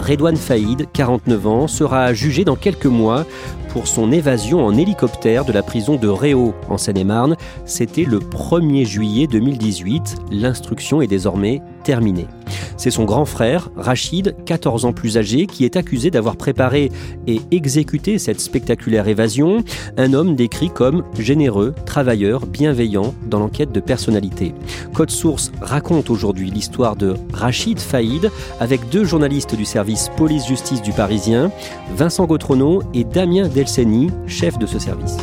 Redouane Faïd, 49 ans, sera jugé dans quelques mois pour son évasion en hélicoptère de la prison de Réau en Seine-et-Marne. C'était le 1er juillet 2018. L'instruction est désormais terminée. C'est son grand frère, Rachid, 14 ans plus âgé, qui est accusé d'avoir préparé et exécuté cette spectaculaire évasion. Un homme décrit comme généreux, travailleur, bienveillant dans l'enquête de personnalité. Code Source raconte aujourd'hui l'histoire de Rachid Faïd avec deux journalistes du service police-justice du Parisien, Vincent Gautrono et Damien Delceni, chef de ce service.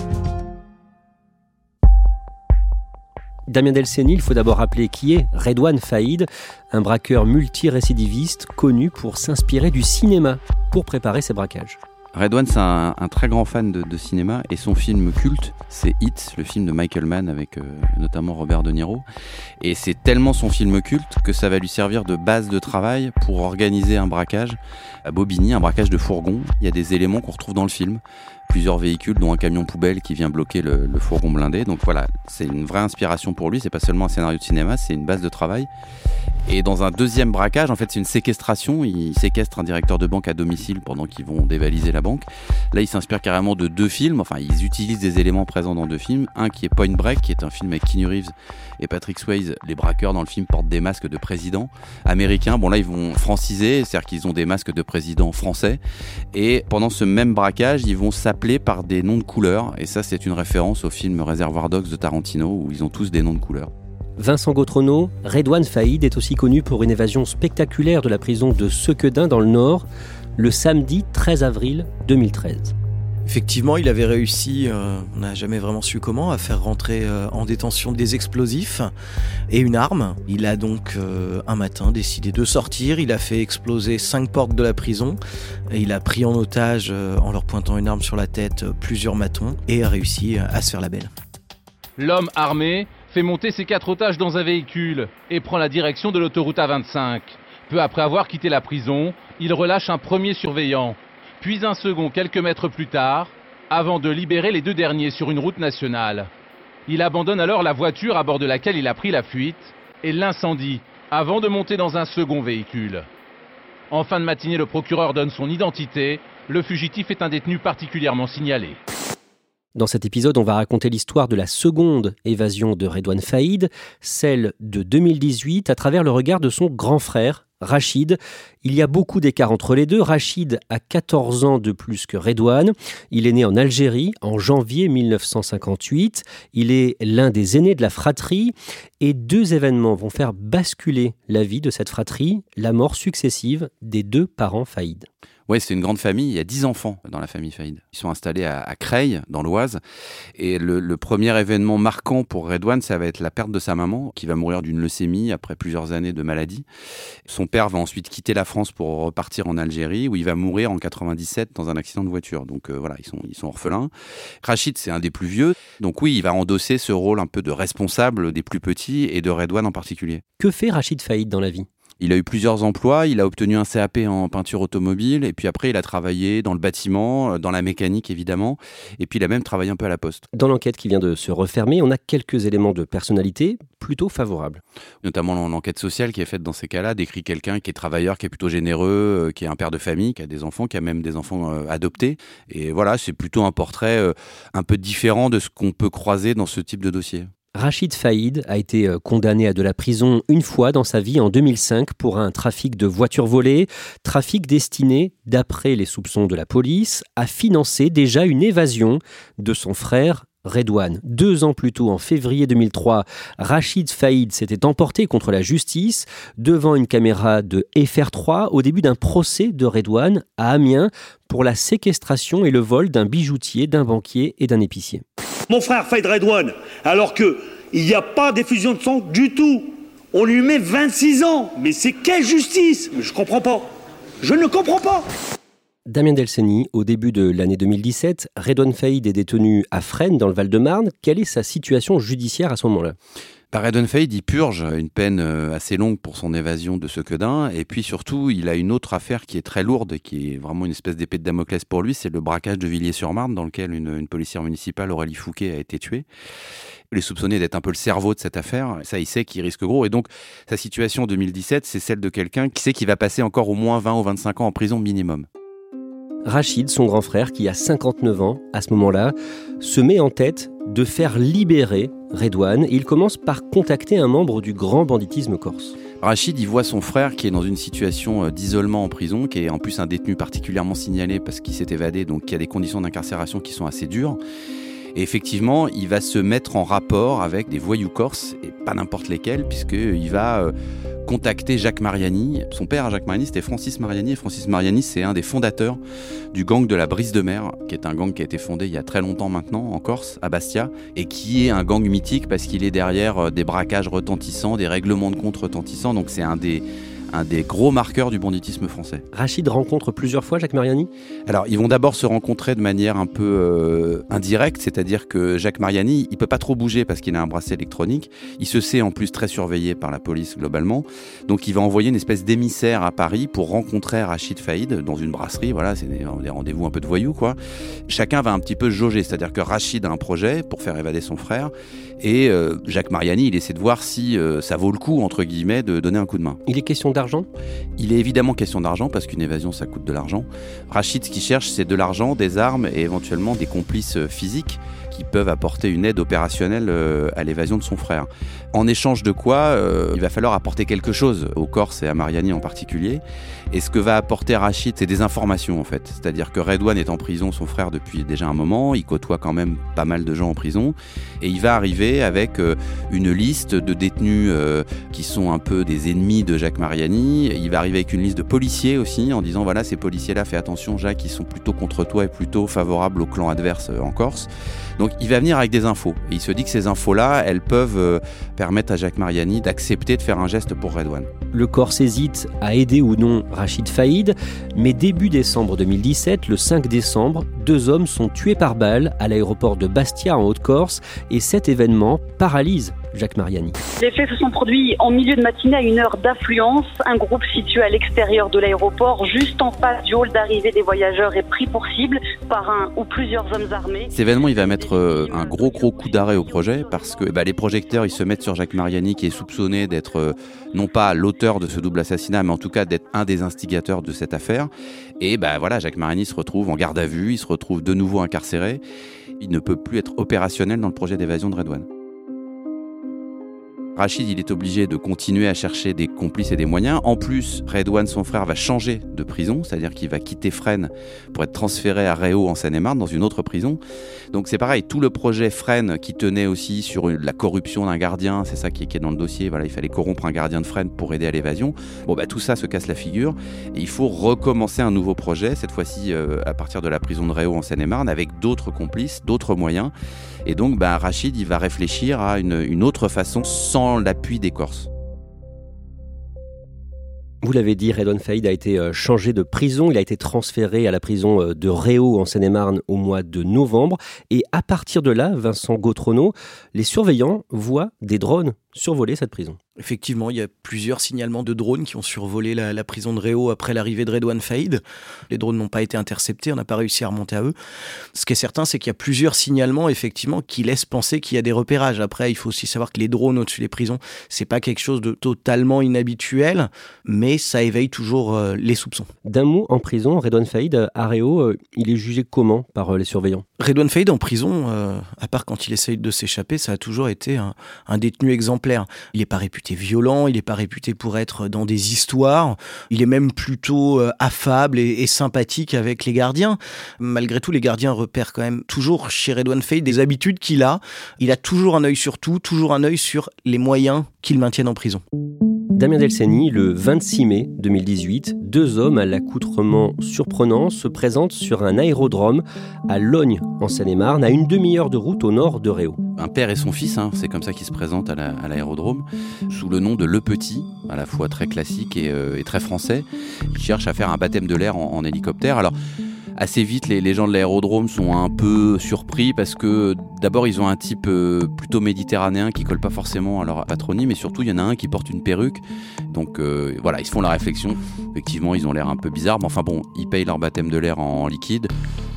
Damien Delceni, il faut d'abord rappeler qui est Redouane Faïd, un braqueur multirécidiviste connu pour s'inspirer du cinéma pour préparer ses braquages. Redouane, c'est un, très grand fan de, cinéma et son film culte, c'est Hit, le film de Michael Mann avec euh, notamment Robert De Niro. Et c'est tellement son film culte que ça va lui servir de base de travail pour organiser un braquage à Bobigny, un braquage de fourgon. Il y a des éléments qu'on retrouve dans le film plusieurs véhicules, dont un camion poubelle qui vient bloquer le, fourgon blindé. Donc voilà, c'est une vraie inspiration pour lui. C'est pas seulement un scénario de cinéma, c'est une base de travail. Et dans un deuxième braquage, en fait, c'est une séquestration. Il séquestre un directeur de banque à domicile pendant qu'ils vont dévaliser la banque. Là, il s'inspire carrément de deux films. Enfin, ils utilisent des éléments présents dans deux films. Un qui est Point Break, qui est un film avec Keanu Reeves et Patrick Swayze. Les braqueurs dans le film portent des masques de président américains. Bon, là, ils vont franciser, c'est-à-dire qu'ils ont des masques de président français. Et pendant ce même braquage, ils vont s'appeler par des noms de couleurs. Et ça, c'est une référence au film Réservoir Dogs de Tarantino, où ils ont tous des noms de couleurs. Vincent Gautrono, Redouane Faïd est aussi connu pour une évasion spectaculaire de la prison de Sequedin dans le Nord, le samedi 13 avril 2013. Effectivement, il avait réussi, euh, on n'a jamais vraiment su comment, à faire rentrer euh, en détention des explosifs et une arme. Il a donc euh, un matin décidé de sortir, il a fait exploser cinq portes de la prison et il a pris en otage, en leur pointant une arme sur la tête, plusieurs matons et a réussi à se faire la belle. L'homme armé fait monter ses quatre otages dans un véhicule et prend la direction de l'autoroute A25. Peu après avoir quitté la prison, il relâche un premier surveillant, puis un second quelques mètres plus tard, avant de libérer les deux derniers sur une route nationale. Il abandonne alors la voiture à bord de laquelle il a pris la fuite et l'incendie avant de monter dans un second véhicule. En fin de matinée, le procureur donne son identité. Le fugitif est un détenu particulièrement signalé. Dans cet épisode, on va raconter l'histoire de la seconde évasion de Redouane Faïd, celle de 2018, à travers le regard de son grand frère, Rachid. Il y a beaucoup d'écart entre les deux. Rachid a 14 ans de plus que Redouane. Il est né en Algérie en janvier 1958. Il est l'un des aînés de la fratrie et deux événements vont faire basculer la vie de cette fratrie, la mort successive des deux parents Faïd. Oui, c'est une grande famille. Il y a dix enfants dans la famille Faïd. Ils sont installés à, Creil, dans l'Oise. Et le, premier événement marquant pour Redouane, ça va être la perte de sa maman, qui va mourir d'une leucémie après plusieurs années de maladie. Son père va ensuite quitter la France pour repartir en Algérie, où il va mourir en 97 dans un accident de voiture. Donc euh, voilà, ils sont, ils sont orphelins. Rachid, c'est un des plus vieux. Donc oui, il va endosser ce rôle un peu de responsable des plus petits et de Redouane en particulier. Que fait Rachid Faïd dans la vie? Il a eu plusieurs emplois, il a obtenu un CAP en peinture automobile, et puis après il a travaillé dans le bâtiment, euh, dans la mécanique évidemment, et puis il a même travaillé un peu à la poste. Dans l'enquête qui vient de se refermer, on a quelques éléments de personnalité plutôt favorables. Notamment l'enquête sociale qui est faite dans ces cas-là, décrit quelqu'un qui est travailleur, qui est plutôt généreux, euh, qui est un père de famille, qui a des enfants, qui a même des enfants euh, adoptés. Et voilà, c'est plutôt un portrait un peu différent de ce qu'on peut croiser dans ce type de dossier. Rachid Faïd a été euh, condamné à de la prison une fois dans sa vie en 2005 pour un trafic de voitures volées, trafic destiné, d'après les soupçons de la police, à financer déjà une évasion de son frère Redouane. Deux ans plus tôt, en février 2003, Rachid Faïd s'était emporté contre la justice devant une caméra de FR3 au début d'un procès de Redouane à Amiens pour la séquestration et le vol d'un bijoutier, d'un banquier et d'un épicier mon frère Faïd Redouane, alors qu'il n'y a pas d'effusion de sang du tout. On lui met 26 ans. Mais c'est quelle justice? Je ne comprends pas. Je ne comprends pas. Damien Delceni, au début de l'année 2017, Redouane Faïd est détenu à Fresnes, dans le Val-de-Marne. Quelle est sa situation judiciaire à ce moment-là? Par Redonfeld, il purge une peine euh, assez longue pour son évasion de ce quedin. Et puis surtout, il a une autre affaire qui est très lourde, qui est vraiment une espèce d'épée de Damoclès pour lui. C'est le braquage de Villiers-sur-Marne, dans lequel une, policière municipale, Aurélie Fouquet, a été tuée. Il est soupçonné d'être un peu le cerveau de cette affaire. Ça, il sait qu'il risque gros. Et donc, sa situation en 2017, c'est celle de quelqu'un qui sait qu'il va passer encore au moins 20 ou 25 ans en prison minimum. Rachid, son grand frère, qui a 59 ans à ce moment-là, se met en tête de faire libérer Redouane et il commence par contacter un membre du grand banditisme corse. Rachid, il voit son frère qui est dans une situation euh, d'isolement en prison, qui est en plus un détenu particulièrement signalé parce qu'il s'est évadé, donc qui a des conditions d'incarcération qui sont assez dures. Et effectivement, il va se mettre en rapport avec des voyous corses, et pas n'importe lesquels, puisqu'il va euh, contacter Jacques Mariani. Son père, Jacques Mariani, c'était Francis Mariani. Et Francis Mariani, c'est un des fondateurs du gang de la Brise de Mer, qui est un gang qui a été fondé il y a très longtemps maintenant en Corse, à Bastia, et qui est un gang mythique parce qu'il est derrière euh, des braquages retentissants, des règlements de compte retentissants. Donc c'est un des un des gros marqueurs du banditisme français. Rachid rencontre plusieurs fois Jacques Mariani? Alors, ils vont d'abord se rencontrer de manière un peu euh, indirecte, c'est-à-dire que Jacques Mariani, il peut pas trop bouger parce qu'il a un bracelet électronique. Il se sait en plus très surveillé par la police globalement. Donc, il va envoyer une espèce d'émissaire à Paris pour rencontrer Rachid Faïd dans une brasserie. Voilà, c'est des, rendez-vous un peu de voyous, quoi. Chacun va un petit peu jauger, c'est-à-dire que Rachid a un projet pour faire évader son frère et euh, Jacques Mariani, il essaie de voir si euh, ça vaut le coup, entre guillemets, de donner un coup de main. Il est question d'argent? Il est évidemment question d'argent, parce qu'une évasion, ça coûte de l'argent. Rachid, ce qu'il cherche, c'est de l'argent, des armes et éventuellement des complices euh, physiques qui peuvent apporter une aide opérationnelle à l'évasion de son frère. En échange de quoi, il va falloir apporter quelque chose, au Corse et à Mariani en particulier. Et ce que va apporter Rachid, c'est des informations en fait. C'est-à-dire que Redouane est en prison, son frère, depuis déjà un moment. Il côtoie quand même pas mal de gens en prison. Et il va arriver avec euh, une liste de détenus euh, qui sont un peu des ennemis de Jacques Mariani. Il va arriver avec une liste de policiers aussi, en disant voilà, ces policiers-là, fais attention, Jacques, ils sont plutôt contre toi et plutôt favorables au clan adverse euh, en Corse. Donc il va venir avec des infos. Et il se dit que ces infos-là, elles peuvent permettre à Jacques Mariani d'accepter de faire un geste pour Redouane. Le Corse hésite à aider ou non Rachid Faïd, mais début décembre 2017, le 5 décembre, deux hommes sont tués par balle à l'aéroport de Bastia en Haute-Corse et cet événement paralyse Jacques Mariani. Les faits se sont produits en milieu de matinée à une heure d'affluence. Un groupe situé à l'extérieur de l'aéroport, juste en face du hall d'arrivée des voyageurs, est pris pour cible par un ou plusieurs hommes armés. Cet événement, il va mettre euh, un gros gros coup d'arrêt au projet parce que bah, les projecteurs, ils se mettent sur Jacques Mariani qui est soupçonné d'être euh, non pas l'auteur de ce double assassinat, mais en tout cas d'être un des instigateurs de cette affaire. Et bah voilà, Jacques Mariani se retrouve en garde à vue, il se retrouve de nouveau incarcéré. Il ne peut plus être opérationnel dans le projet d'évasion de Redouane. Rachid, il est obligé de continuer à chercher des complices et des moyens. En plus, Redouane, son frère, va changer de prison, c'est-à-dire qu'il va quitter Fresnes pour être transféré à Réau en Seine-et-Marne, dans une autre prison. Donc c'est pareil, tout le projet Fresnes qui tenait aussi sur la corruption d'un gardien, c'est ça qui est, dans le dossier, voilà, il fallait corrompre un gardien de Fresnes pour aider à l'évasion. Bon, bah tout ça se casse la figure. Et il faut recommencer un nouveau projet, cette fois-ci euh, à partir de la prison de Réau en Seine-et-Marne, avec d'autres complices, d'autres moyens. Et donc, bah, Rachid, il va réfléchir à une, une autre façon sans l'appui des Corses. Vous l'avez dit, Redon Faïd a été euh, changé de prison. Il a été transféré à la prison euh, de Réau en Seine-et-Marne au mois de novembre. Et à partir de là, Vincent Gautrono, les surveillants voient des drones survoler cette prison. Effectivement, il y a plusieurs signalements de drones qui ont survolé la, prison de Réau après l'arrivée de Redouane Faïd. Les drones n'ont pas été interceptés, on n'a pas réussi à remonter à eux. Ce qui est certain, c'est qu'il y a plusieurs signalements, effectivement, qui laissent penser qu'il y a des repérages. Après, il faut aussi savoir que les drones au-dessus des prisons, c'est pas quelque chose de totalement inhabituel, mais ça éveille toujours euh, les soupçons. D'un mot, en prison, Redouane Faïd, à Réau, euh, il est jugé comment par euh, les surveillants? Redouane Faïd en prison, à part quand il essaye de s'échapper, ça a toujours été un, détenu exemplaire. Il n'est pas réputé violent, il n'est pas réputé pour être dans des histoires, il est même plutôt euh, affable et, sympathique avec les gardiens. Malgré tout, les gardiens repèrent quand même toujours chez Redouane Faye des habitudes qu'il a. Il a toujours un œil sur tout, toujours un œil sur les moyens qu'il maintienne en prison. Damien Delceni, le 26 mai 2018, deux hommes à l'accoutrement surprenant se présentent sur un aérodrome à Logne, en Seine-et-Marne, à une demi-heure de route au nord de Réau. Un père et son fils, hein, c'est comme ça qu'ils se présentent à l'aérodrome, sous le nom de Le Petit, à la fois très classique et, euh, très français. Ils cherchent à faire un baptême de l'air en, en hélicoptère. Alors, assez vite, les, gens de l'aérodrome sont un peu surpris parce que d'abord, ils ont un type euh, plutôt méditerranéen qui colle pas forcément à leur patronyme, mais surtout, il y en a un qui porte une perruque. Donc euh, voilà, ils se font la réflexion. Effectivement, ils ont l'air un peu bizarres, mais enfin bon, ils payent leur baptême de l'air en, liquide.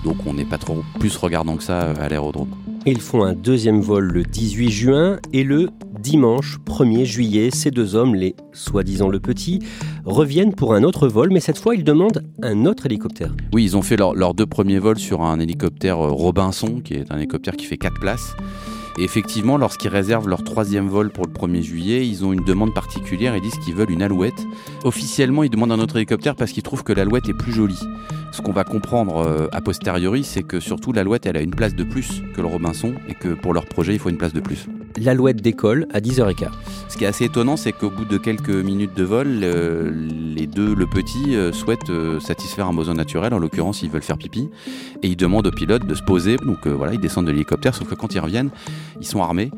Donc on n'est pas trop plus regardant que ça à l'aérodrome. Ils font un deuxième vol le 18 juin et le dimanche 1er juillet, ces deux hommes, les soi-disant le petit, reviennent pour un autre vol, mais cette fois ils demandent un autre hélicoptère. Oui, ils ont fait leurs deux premiers vols sur un hélicoptère euh, Robinson, qui est un hélicoptère qui fait 4 places. Et effectivement, lorsqu'ils réservent leur troisième vol pour le 1er juillet, ils ont une demande particulière. Ils disent qu'ils veulent une alouette. Officiellement, ils demandent un autre hélicoptère parce qu'ils trouvent que l'alouette est plus jolie. Ce qu'on va comprendre euh, a posteriori, c'est que surtout l'alouette, elle a une place de plus que le Robinson et que pour leur projet, il faut une place de plus l'alouette décolle à 10h15. Ce qui est assez étonnant, c'est qu'au bout de quelques minutes de vol, les deux, le petit, euh, souhaitent euh, satisfaire un besoin naturel. En l'occurrence, ils veulent faire pipi. Et ils demandent au pilote de se poser. Donc euh, voilà, ils descendent de l'hélicoptère. Sauf que quand ils reviennent, ils sont armés.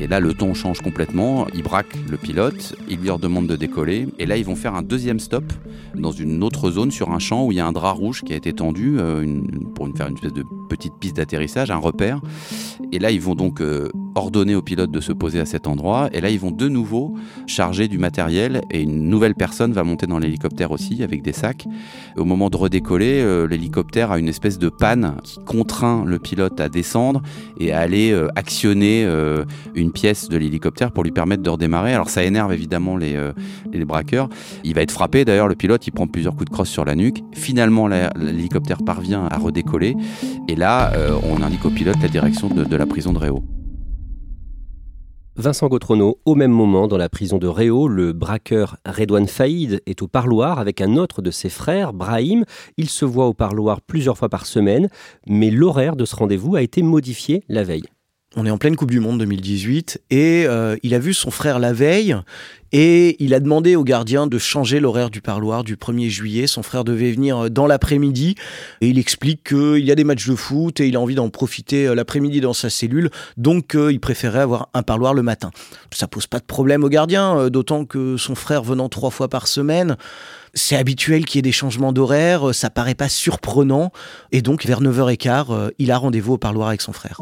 Et là, le ton change complètement. Ils braquent le pilote. Ils lui demandent de décoller. Et là, ils vont faire un deuxième stop dans une autre zone sur un champ où il y a un drap rouge qui a été tendu pour faire une espèce de petite piste d'atterrissage, un repère. Et là, ils vont donc ordonner au pilote de se poser à cet endroit. Et là, ils vont de nouveau charger du matériel et une nouvelle personne va monter dans l'hélicoptère aussi avec des sacs. Au moment de redécoller, euh, l'hélicoptère a une espèce de panne qui contraint le pilote à descendre et à aller euh, actionner euh, une pièce de l'hélicoptère pour lui permettre de redémarrer. Alors ça énerve évidemment les, les braqueurs. Il va être frappé. D'ailleurs, le pilote, il prend plusieurs coups de crosse sur la nuque. Finalement, l'hélicoptère parvient à redécoller. Et là, on indique au pilote la direction de, de la prison de Réau. Vincent Gautrono, au même moment, dans la prison de Réau, le braqueur Redouane Faïd est au parloir avec un autre de ses frères, Brahim. Il se voit au parloir plusieurs fois par semaine, mais l'horaire de ce rendez-vous a été modifié la veille. On est en pleine Coupe du Monde 2018 et euh, il a vu son frère la veille et il a demandé au gardien de changer l'horaire du parloir du 1er juillet. Son frère devait venir euh, dans l'après-midi et il explique qu'il y a des matchs de foot et il a envie d'en profiter euh, l'après-midi dans sa cellule, donc il préférait avoir un parloir le matin. Ça pose pas de problème au gardien, d'autant que son frère venant trois fois par semaine, c'est habituel qu'il y ait des changements d'horaire, ça paraît pas surprenant et donc vers 9h15, il a rendez-vous au parloir avec son frère.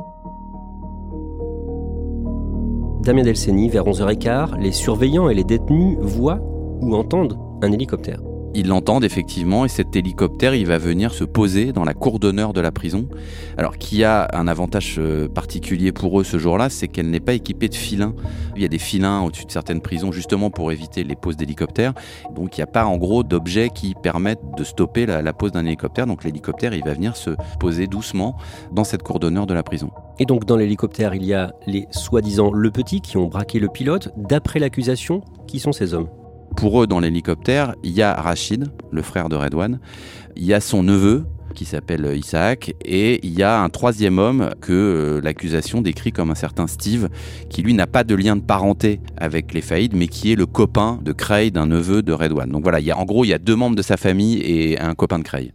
Damien Delceni, vers 11h15, les surveillants et les détenus voient ou entendent un hélicoptère. Ils l'entendent effectivement et cet hélicoptère il va venir se poser dans la cour d'honneur de la prison. Alors qui a un avantage euh, particulier pour eux ce jour-là, c'est qu'elle n'est pas équipée de filins. Il y a des filins au-dessus de certaines prisons justement pour éviter les poses d'hélicoptères. Donc il n'y a pas en gros d'objets qui permettent de stopper la, pose d'un hélicoptère. Donc l'hélicoptère il va venir se poser doucement dans cette cour d'honneur de la prison. Et donc dans l'hélicoptère il y a les soi-disant le petit qui ont braqué le pilote. D'après l'accusation, qui sont ces hommes? Pour eux, dans l'hélicoptère, il y a Rachid, le frère de Redouane, il y a son neveu, qui s'appelle Isaac, et il y a un troisième homme que euh, l'accusation décrit comme un certain Steve, qui lui n'a pas de lien de parenté avec les Faïd, mais qui est le copain de Cray, d'un neveu de Redouane. Donc voilà, en gros, il y a deux membres de sa famille et un copain de Cray.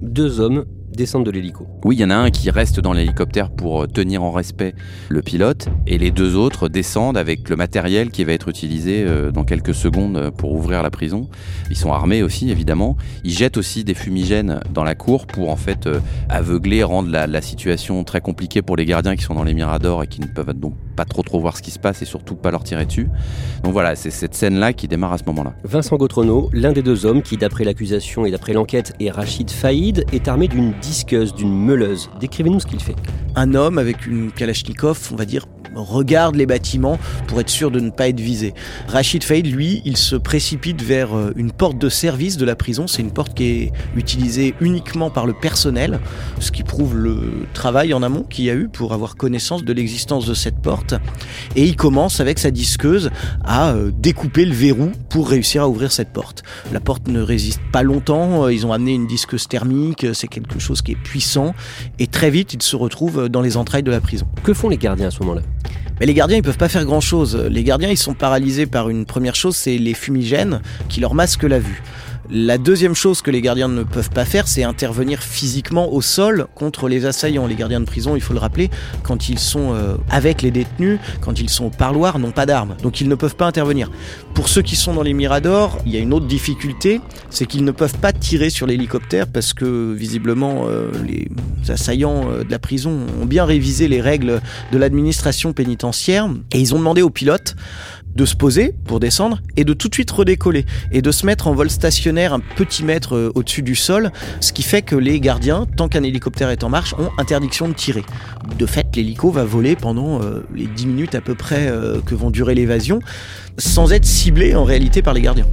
Deux hommes descendent de l'hélico. Oui, il y en a un qui reste dans l'hélicoptère pour euh, tenir en respect le pilote, et les deux autres descendent avec le matériel qui va être utilisé euh, dans quelques secondes euh, pour ouvrir la prison. Ils sont armés aussi, évidemment. Ils jettent aussi des fumigènes dans la cour pour en fait aveugler, rendre la, situation très compliquée pour les gardiens qui sont dans les miradors et qui ne peuvent donc pas trop trop voir ce qui se passe et surtout pas leur tirer dessus. Donc voilà, c'est cette scène-là qui démarre à ce moment-là. Vincent Gautrono, l'un des deux hommes qui, d'après l'accusation et d'après l'enquête, est Rachid Faïd, est armé d'une disqueuse, d'une meuleuse. Décrivez-nous ce qu'il fait. Un homme avec une Kalachnikov, on va dire regarde les bâtiments pour être sûr de ne pas être visé. Rachid Faïd, lui, il se précipite vers euh, une porte de service de la prison. C'est une porte qui est utilisée uniquement par le personnel, ce qui prouve le travail en amont qu'il y a eu pour avoir connaissance de l'existence de cette porte. Et il commence avec sa disqueuse à euh, découper le verrou pour réussir à ouvrir cette porte. La porte ne résiste pas longtemps, euh, ils ont amené une disqueuse thermique, c'est quelque chose qui est puissant, et très vite ils se retrouvent dans les entrailles de la prison. Que font les gardiens à ce moment-là? Mais les gardiens, ils peuvent pas faire grand chose. Les gardiens, ils sont paralysés par une première chose, c'est les fumigènes qui leur masquent la vue. La deuxième chose que les gardiens ne peuvent pas faire, c'est intervenir physiquement au sol contre les assaillants. Les gardiens de prison, il faut le rappeler, quand ils sont euh, avec les détenus, quand ils sont au parloir, n'ont pas d'armes. Donc ils ne peuvent pas intervenir. Pour ceux qui sont dans les miradors, il y a une autre difficulté, c'est qu'ils ne peuvent pas tirer sur l'hélicoptère parce que visiblement euh, les assaillants euh, de la prison ont bien révisé les règles de l'administration pénitentiaire et ils ont demandé aux pilotes de se poser pour descendre et de tout de suite redécoller et de se mettre en vol stationnaire un petit mètre euh, au-dessus du sol, ce qui fait que les gardiens, tant qu'un hélicoptère est en marche, ont interdiction de tirer. De fait, l'hélico va voler pendant les 10 minutes à peu près que vont durer l'évasion, sans être ciblé en réalité par les gardiens.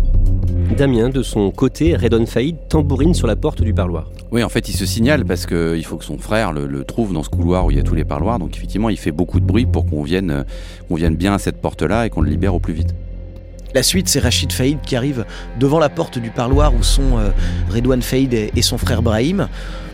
Damien, de son côté, Redon Faïd tambourine sur la porte du parloir. Oui, en fait, il se signale parce qu'il faut que son frère le, trouve dans ce couloir où il y a tous les parloirs. Donc, effectivement, il fait beaucoup de bruit pour qu'on vienne, euh, qu'on vienne bien à cette porte-là et qu'on le libère au plus vite. La suite, c'est Rachid Faïd qui arrive devant la porte du parloir où sont euh, Redouane Faïd et, son frère Brahim.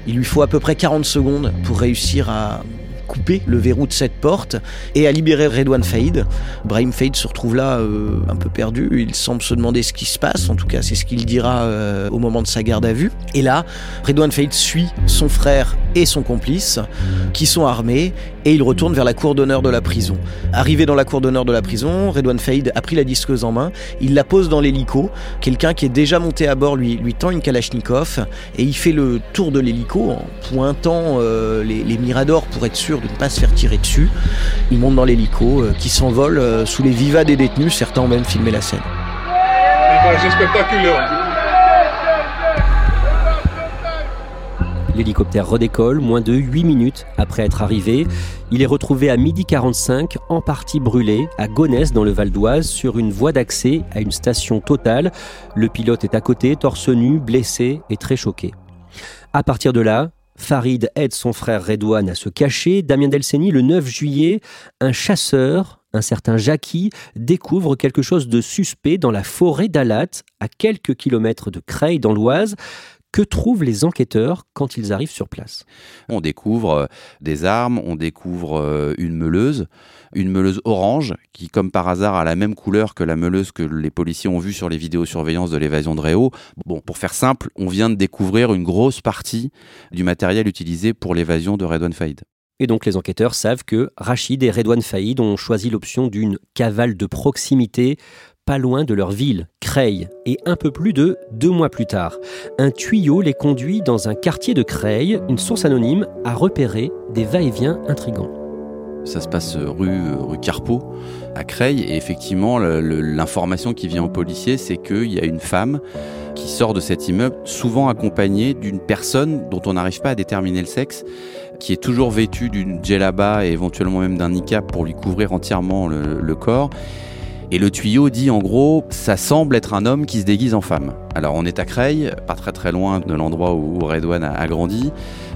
Il lui faut à peu près 40 secondes pour réussir à, couper le verrou de cette porte et à libérer Redouane Faïd. Brahim Faïd se retrouve là euh, un peu perdu, il semble se demander ce qui se passe, en tout cas c'est ce qu'il dira euh, au moment de sa garde à vue. Et là, Redouane Faïd suit son frère et son complice qui sont armés et il retourne vers la cour d'honneur de la prison. Arrivé dans la cour d'honneur de la prison, Redouane Faïd a pris la disqueuse en main, il la pose dans l'hélico, quelqu'un qui est déjà monté à bord lui, tend une Kalachnikov et il fait le tour de l'hélico en pointant euh, les, les miradors pour être sûr de ne pas se faire tirer dessus. Il monte dans l'hélico euh, qui s'envole euh, sous les vivas des détenus. Certains ont même filmé la scène. L'hélicoptère redécolle moins de 8 minutes après être arrivé. Il est retrouvé à midi 45, en partie brûlé, à Gonesse dans le Val d'Oise, sur une voie d'accès à une station totale. Le pilote est à côté, torse nu, blessé et très choqué. À partir de là, Farid aide son frère Redouane à se cacher. Damien Delceni, le 9 juillet, un chasseur, un certain Jackie, découvre quelque chose de suspect dans la forêt d'Alat, à quelques kilomètres de Creil dans l'Oise. Que trouvent les enquêteurs quand ils arrivent sur place? On découvre euh, des armes, on découvre euh, une meuleuse, une meuleuse orange qui, comme par hasard, a la même couleur que la meuleuse que les policiers ont vue sur les vidéosurveillances de l'évasion de Réau. Bon, pour faire simple, on vient de découvrir une grosse partie du matériel utilisé pour l'évasion de Redouane Faïd. Et donc les enquêteurs savent que Rachid et Redouane Faïd ont choisi l'option d'une cavale de proximité pas loin de leur ville, Creil, et un peu plus de deux mois plus tard. Un tuyau les conduit dans un quartier de Creil, une source anonyme a repéré des va-et-vient intrigants. Ça se passe rue, rue Carpeau, à Creil, et effectivement, l'information qui vient aux policiers, c'est qu'il y a une femme qui sort de cet immeuble, souvent accompagnée d'une personne dont on n'arrive pas à déterminer le sexe, qui est toujours vêtue d'une djellaba et éventuellement même d'un niqab pour lui couvrir entièrement le corps et le tuyau dit en gros, ça semble être un homme qui se déguise en femme. Alors on est à Creil, pas très très loin de l'endroit où Redouane a, grandi.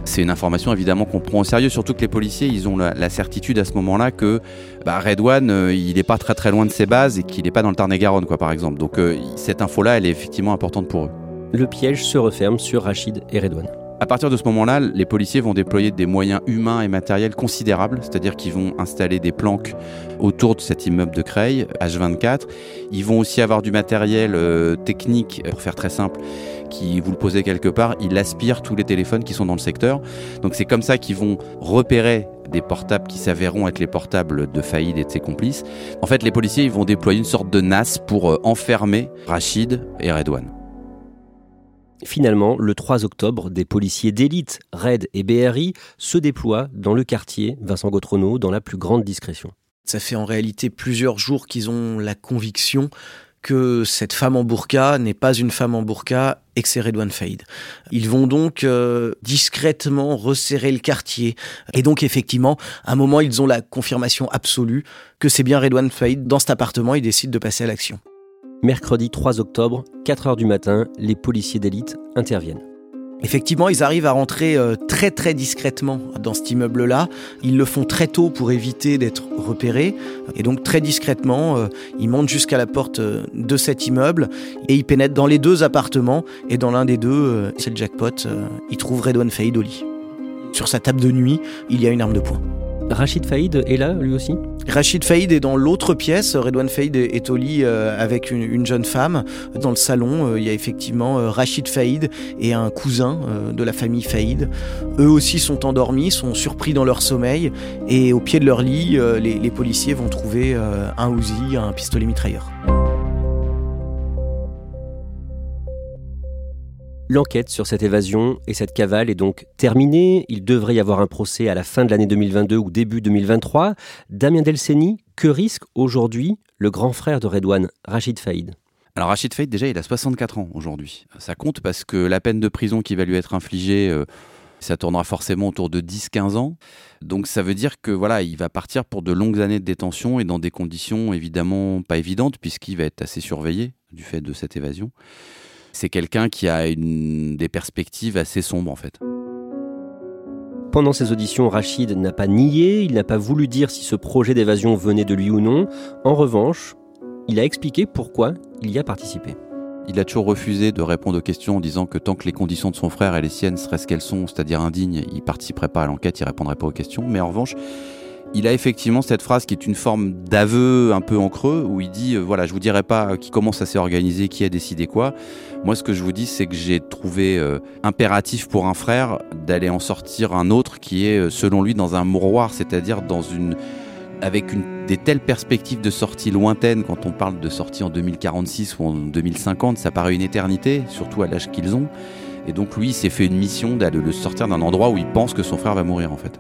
C'est une information évidemment qu'on prend au sérieux, surtout que les policiers, ils ont la, certitude à ce moment-là que bah, Redouane, euh, il n'est pas très très loin de ses bases et qu'il n'est pas dans le Tarn-et-Garonne, quoi, par exemple. Donc euh, cette info-là, elle est effectivement importante pour eux. Le piège se referme sur Rachid et Redouane. À partir de ce moment-là, les policiers vont déployer des moyens humains et matériels considérables, c'est-à-dire qu'ils vont installer des planques autour de cet immeuble de Creil, H24. Ils vont aussi avoir du matériel euh, technique, pour faire très simple, qui, vous le posez quelque part, il aspire tous les téléphones qui sont dans le secteur. Donc c'est comme ça qu'ils vont repérer des portables qui s'avéreront être les portables de Faïd et de ses complices. En fait, les policiers ils vont déployer une sorte de NAS pour euh, enfermer Rachid et Redouane. Finalement, le 3 octobre, des policiers d'élite, RAID et BRI, se déploient dans le quartier Vincent Gautrono dans la plus grande discrétion. Ça fait en réalité plusieurs jours qu'ils ont la conviction que cette femme en burqa n'est pas une femme en burqa et que c'est Redouane Faïd. Ils vont donc euh, discrètement resserrer le quartier. Et donc effectivement, à un moment, ils ont la confirmation absolue que c'est bien Redouane Faïd dans cet appartement. Ils décident de passer à l'action. Mercredi 3 octobre, 4 heures du matin, les policiers d'élite interviennent. Effectivement, ils arrivent à rentrer euh, très très discrètement dans cet immeuble-là. Ils le font très tôt pour éviter d'être repérés. Et donc très discrètement, euh, ils montent jusqu'à la porte euh, de cet immeuble et ils pénètrent dans les deux appartements. Et dans l'un des deux, c'est le jackpot, ils trouvent Redouane Faïd au lit. Sur sa table de nuit, il y a une arme de poing. Rachid Faïd est là, lui aussi? Rachid Faïd est dans l'autre pièce. Redouane Faïd est au lit euh, avec une, jeune femme. Dans le salon, euh, il y a effectivement euh, Rachid Faïd et un cousin de la famille Faïd. Eux aussi sont endormis, sont surpris dans leur sommeil. Et au pied de leur lit, les, policiers vont trouver un Uzi, un pistolet mitrailleur. L'enquête sur cette évasion et cette cavale est donc terminée. Il devrait y avoir un procès à la fin de l'année 2022 ou début 2023. Damien Delceni, que risque aujourd'hui le grand frère de Redouane, Rachid Faïd? Alors Rachid Faïd, déjà, il a 64 ans aujourd'hui. Ça compte parce que la peine de prison qui va lui être infligée, euh, ça tournera forcément autour de 10-15 ans. Donc ça veut dire que voilà, il va partir pour de longues années de détention et dans des conditions évidemment pas évidentes puisqu'il va être assez surveillé du fait de cette évasion c'est quelqu'un qui a une, des perspectives assez sombres en fait. Pendant ces auditions, Rachid n'a pas nié, il n'a pas voulu dire si ce projet d'évasion venait de lui ou non. En revanche, il a expliqué pourquoi il y a participé. Il a toujours refusé de répondre aux questions en disant que tant que les conditions de son frère et les siennes seraient ce qu'elles sont, c'est-à-dire indignes, il participerait pas à l'enquête, il répondrait pas aux questions. Mais en revanche, il a effectivement cette phrase qui est une forme d'aveu un peu en creux où il dit euh, voilà, je vous dirai pas qui commence à s'organiser, qui a décidé quoi. Moi, ce que je vous dis, c'est que j'ai trouvé euh, impératif pour un frère d'aller en sortir un autre qui est, euh, selon lui, dans un mouroir, c'est-à-dire dans une avec des telles perspectives de sortie lointaines, quand on parle de sortie en 2046 ou en 2050, ça paraît une éternité, surtout à l'âge qu'ils ont. Et donc lui, il s'est fait une mission d'aller le sortir d'un endroit où il pense que son frère va mourir en fait.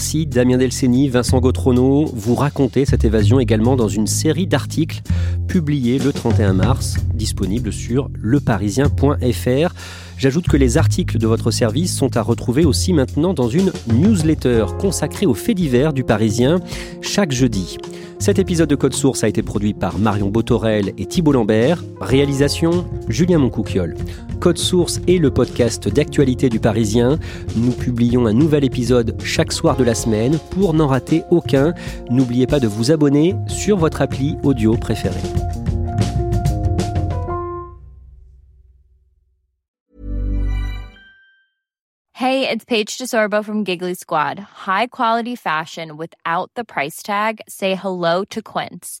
Merci Damien Delceni, Vincent Gautrono. Vous racontez cette évasion également dans une série d'articles publiés le 31 mars, disponibles sur leparisien.fr. J'ajoute que les articles de votre service sont à retrouver aussi maintenant dans une newsletter consacrée aux faits divers du Parisien chaque jeudi. Cet épisode de Code Source a été produit par Marion Botorel et Thibault Lambert. Réalisation Julien Moncouquiole. Code Source est le podcast d'actualité du Parisien. Nous publions un nouvel épisode chaque soir de la semaine. Pour n'en rater aucun, n'oubliez pas de vous abonner sur votre appli audio préférée. Hey, it's Paige DeSorbo from Giggly Squad. High quality fashion without the price tag. Say hello to Quince.